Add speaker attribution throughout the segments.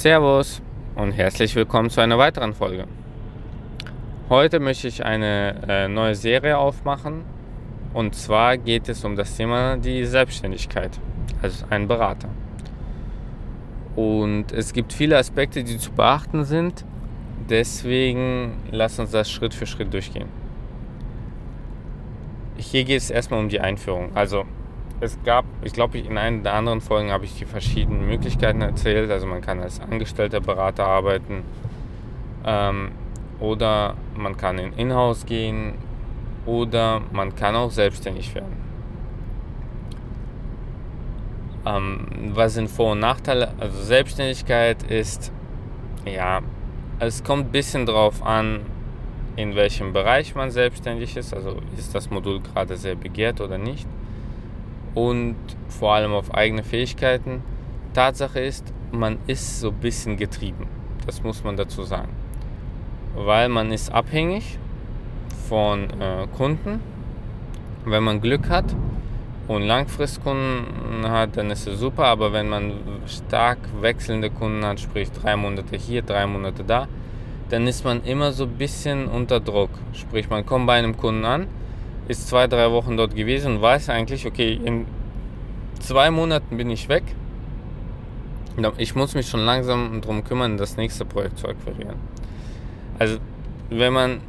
Speaker 1: Servus und herzlich willkommen zu einer weiteren Folge. Heute möchte ich eine äh, neue Serie aufmachen und zwar geht es um das Thema die Selbstständigkeit als ein Berater. Und es gibt viele Aspekte, die zu beachten sind, deswegen lass uns das Schritt für Schritt durchgehen. Hier geht es erstmal um die Einführung. Also es gab, ich glaube, in einer der anderen Folgen habe ich die verschiedenen Möglichkeiten erzählt. Also man kann als angestellter Berater arbeiten ähm, oder man kann in Inhouse gehen oder man kann auch selbstständig werden. Ähm, was sind Vor- und Nachteile? Also Selbstständigkeit ist, ja, es kommt ein bisschen drauf an, in welchem Bereich man selbstständig ist. Also ist das Modul gerade sehr begehrt oder nicht und vor allem auf eigene Fähigkeiten. Tatsache ist, man ist so ein bisschen getrieben. Das muss man dazu sagen. Weil man ist abhängig von äh, Kunden. Wenn man Glück hat und Langfristkunden hat, dann ist es super. Aber wenn man stark wechselnde Kunden hat, sprich drei Monate hier, drei Monate da, dann ist man immer so ein bisschen unter Druck. Sprich, man kommt bei einem Kunden an, ist zwei, drei Wochen dort gewesen und weiß eigentlich, okay, in zwei Monaten bin ich weg. Ich muss mich schon langsam darum kümmern, das nächste Projekt zu akquirieren. Also, wenn man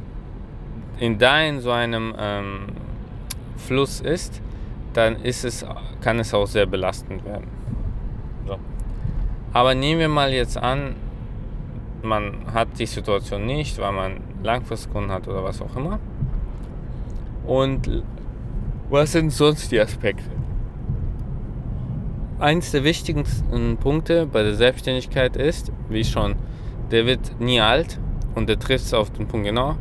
Speaker 1: in da in so einem ähm, Fluss ist, dann ist es, kann es auch sehr belastend werden. So. Aber nehmen wir mal jetzt an, man hat die Situation nicht, weil man Langfristkunden hat oder was auch immer. Und was sind sonst die Aspekte? Eins der wichtigsten Punkte bei der Selbstständigkeit ist, wie schon, der wird nie alt und der trifft es auf den Punkt genau.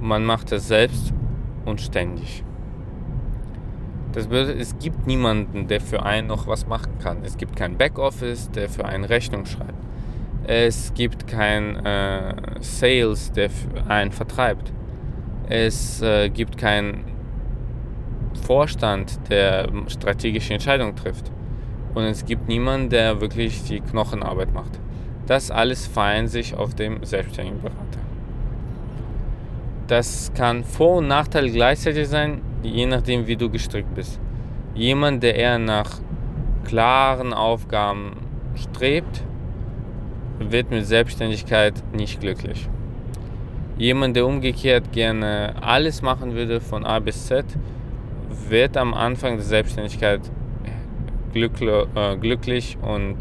Speaker 1: Man macht es selbst und ständig. Das bedeutet, es gibt niemanden, der für einen noch was machen kann. Es gibt kein Backoffice, der für einen Rechnung schreibt. Es gibt kein äh, Sales, der einen vertreibt. Es äh, gibt keinen Vorstand, der strategische Entscheidungen trifft. Und es gibt niemanden, der wirklich die Knochenarbeit macht. Das alles vereint sich auf dem selbstständigen Berater. Das kann Vor- und Nachteil gleichzeitig sein, je nachdem, wie du gestrickt bist. Jemand, der eher nach klaren Aufgaben strebt, wird mit Selbstständigkeit nicht glücklich. Jemand, der umgekehrt gerne alles machen würde von A bis Z, wird am Anfang der Selbstständigkeit äh, glücklich und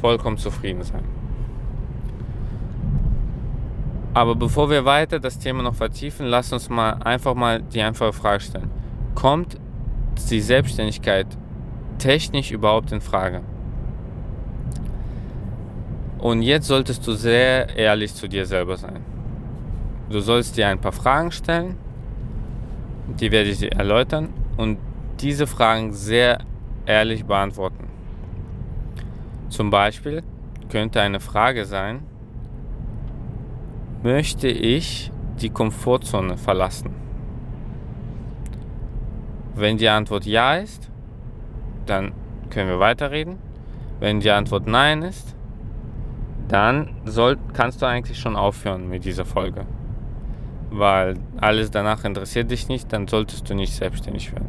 Speaker 1: vollkommen zufrieden sein. Aber bevor wir weiter das Thema noch vertiefen, lass uns mal einfach mal die einfache Frage stellen. Kommt die Selbstständigkeit technisch überhaupt in Frage? Und jetzt solltest du sehr ehrlich zu dir selber sein. Du sollst dir ein paar Fragen stellen, die werde ich dir erläutern und diese Fragen sehr ehrlich beantworten. Zum Beispiel könnte eine Frage sein, möchte ich die Komfortzone verlassen? Wenn die Antwort ja ist, dann können wir weiterreden. Wenn die Antwort nein ist, dann soll, kannst du eigentlich schon aufhören mit dieser Folge weil alles danach interessiert dich nicht, dann solltest du nicht selbstständig werden.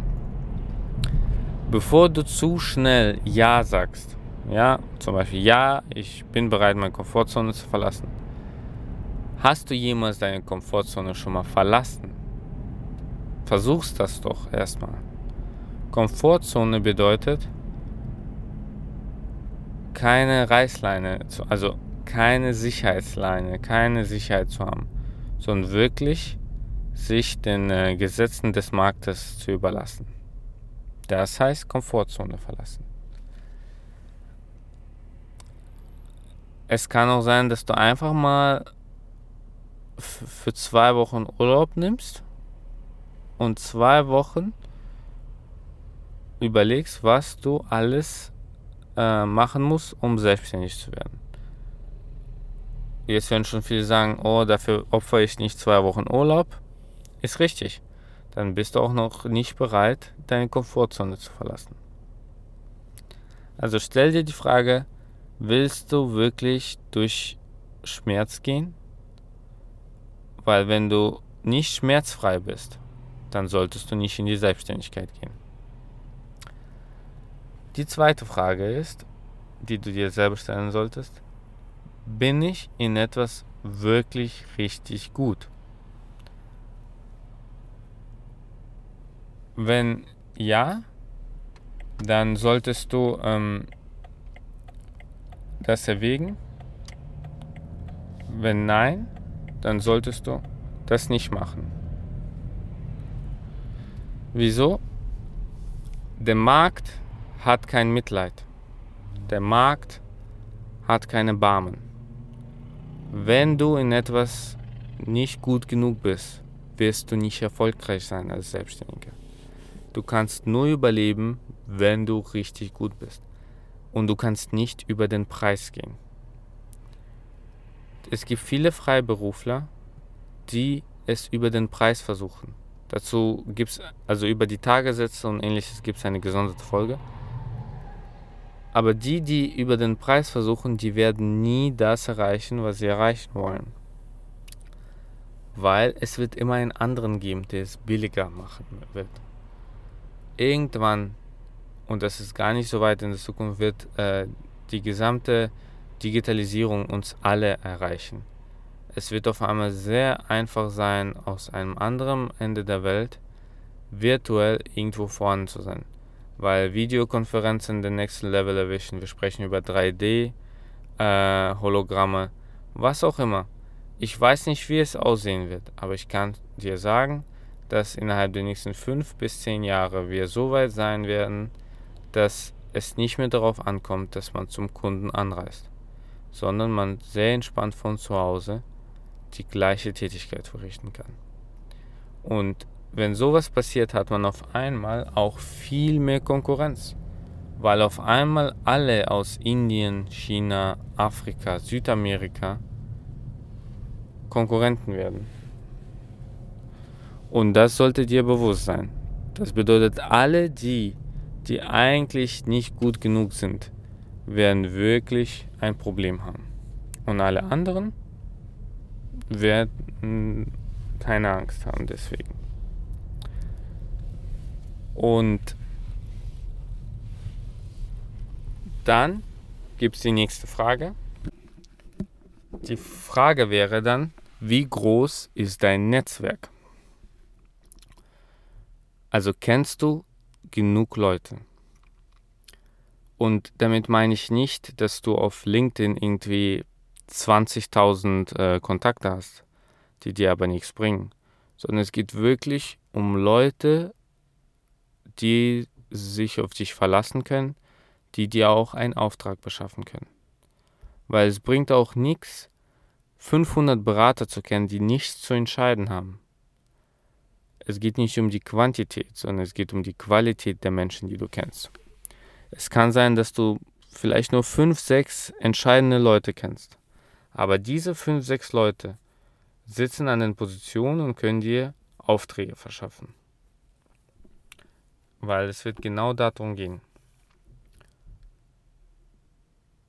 Speaker 1: Bevor du zu schnell Ja sagst, ja, zum Beispiel Ja, ich bin bereit, meine Komfortzone zu verlassen. Hast du jemals deine Komfortzone schon mal verlassen? Versuchst das doch erstmal. Komfortzone bedeutet keine Reißleine, also keine Sicherheitsleine, keine Sicherheit zu haben sondern wirklich sich den äh, Gesetzen des Marktes zu überlassen. Das heißt Komfortzone verlassen. Es kann auch sein, dass du einfach mal für zwei Wochen Urlaub nimmst und zwei Wochen überlegst, was du alles äh, machen musst, um selbstständig zu werden. Jetzt werden schon viele sagen, oh, dafür opfere ich nicht zwei Wochen Urlaub. Ist richtig. Dann bist du auch noch nicht bereit, deine Komfortzone zu verlassen. Also stell dir die Frage, willst du wirklich durch Schmerz gehen? Weil wenn du nicht schmerzfrei bist, dann solltest du nicht in die Selbstständigkeit gehen. Die zweite Frage ist, die du dir selber stellen solltest, bin ich in etwas wirklich richtig gut? Wenn ja, dann solltest du ähm, das erwägen. Wenn nein, dann solltest du das nicht machen. Wieso? Der Markt hat kein Mitleid. Der Markt hat keine Barmen. Wenn du in etwas nicht gut genug bist, wirst du nicht erfolgreich sein als Selbstständiger. Du kannst nur überleben, wenn du richtig gut bist. Und du kannst nicht über den Preis gehen. Es gibt viele Freiberufler, die es über den Preis versuchen. Dazu gibt es, also über die Tagessätze und ähnliches gibt es eine gesonderte Folge. Aber die, die über den Preis versuchen, die werden nie das erreichen, was sie erreichen wollen. Weil es wird immer einen anderen geben, der es billiger machen wird. Irgendwann, und das ist gar nicht so weit in der Zukunft, wird äh, die gesamte Digitalisierung uns alle erreichen. Es wird auf einmal sehr einfach sein, aus einem anderen Ende der Welt virtuell irgendwo vorne zu sein weil Videokonferenzen den nächsten Level erwischen. Wir sprechen über 3D-Hologramme, äh, was auch immer. Ich weiß nicht, wie es aussehen wird, aber ich kann dir sagen, dass innerhalb der nächsten fünf bis zehn Jahre wir so weit sein werden, dass es nicht mehr darauf ankommt, dass man zum Kunden anreist, sondern man sehr entspannt von zu Hause die gleiche Tätigkeit verrichten kann. Und wenn sowas passiert, hat man auf einmal auch viel mehr Konkurrenz. Weil auf einmal alle aus Indien, China, Afrika, Südamerika Konkurrenten werden. Und das sollte dir bewusst sein. Das bedeutet, alle die, die eigentlich nicht gut genug sind, werden wirklich ein Problem haben. Und alle anderen werden keine Angst haben deswegen. Und dann gibt es die nächste Frage. Die Frage wäre dann, wie groß ist dein Netzwerk? Also kennst du genug Leute? Und damit meine ich nicht, dass du auf LinkedIn irgendwie 20.000 äh, Kontakte hast, die dir aber nichts bringen, sondern es geht wirklich um Leute, die sich auf dich verlassen können, die dir auch einen Auftrag beschaffen können. Weil es bringt auch nichts, 500 Berater zu kennen, die nichts zu entscheiden haben. Es geht nicht um die Quantität, sondern es geht um die Qualität der Menschen, die du kennst. Es kann sein, dass du vielleicht nur 5, 6 entscheidende Leute kennst. Aber diese 5, 6 Leute sitzen an den Positionen und können dir Aufträge verschaffen weil es wird genau darum gehen.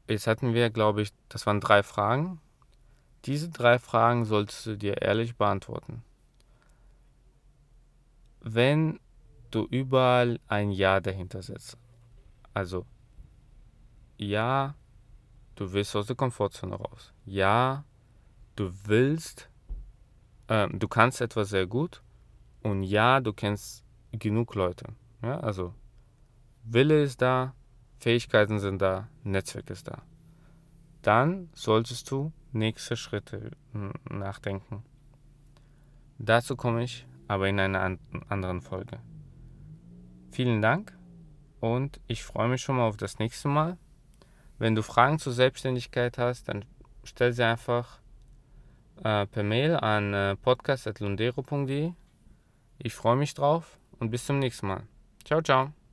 Speaker 1: Jetzt hatten wir, glaube ich, das waren drei Fragen. Diese drei Fragen solltest du dir ehrlich beantworten. Wenn du überall ein Ja dahinter setzt, also ja, du willst aus der Komfortzone raus. Ja, du willst, äh, du kannst etwas sehr gut und ja, du kennst genug Leute. Ja, also Wille ist da, Fähigkeiten sind da, Netzwerk ist da. Dann solltest du nächste Schritte hm, nachdenken. Dazu komme ich aber in einer anderen Folge. Vielen Dank und ich freue mich schon mal auf das nächste Mal. Wenn du Fragen zur Selbstständigkeit hast, dann stell sie einfach äh, per Mail an äh, podcast.lundero.de. Ich freue mich drauf und bis zum nächsten Mal. Ciao, ciao.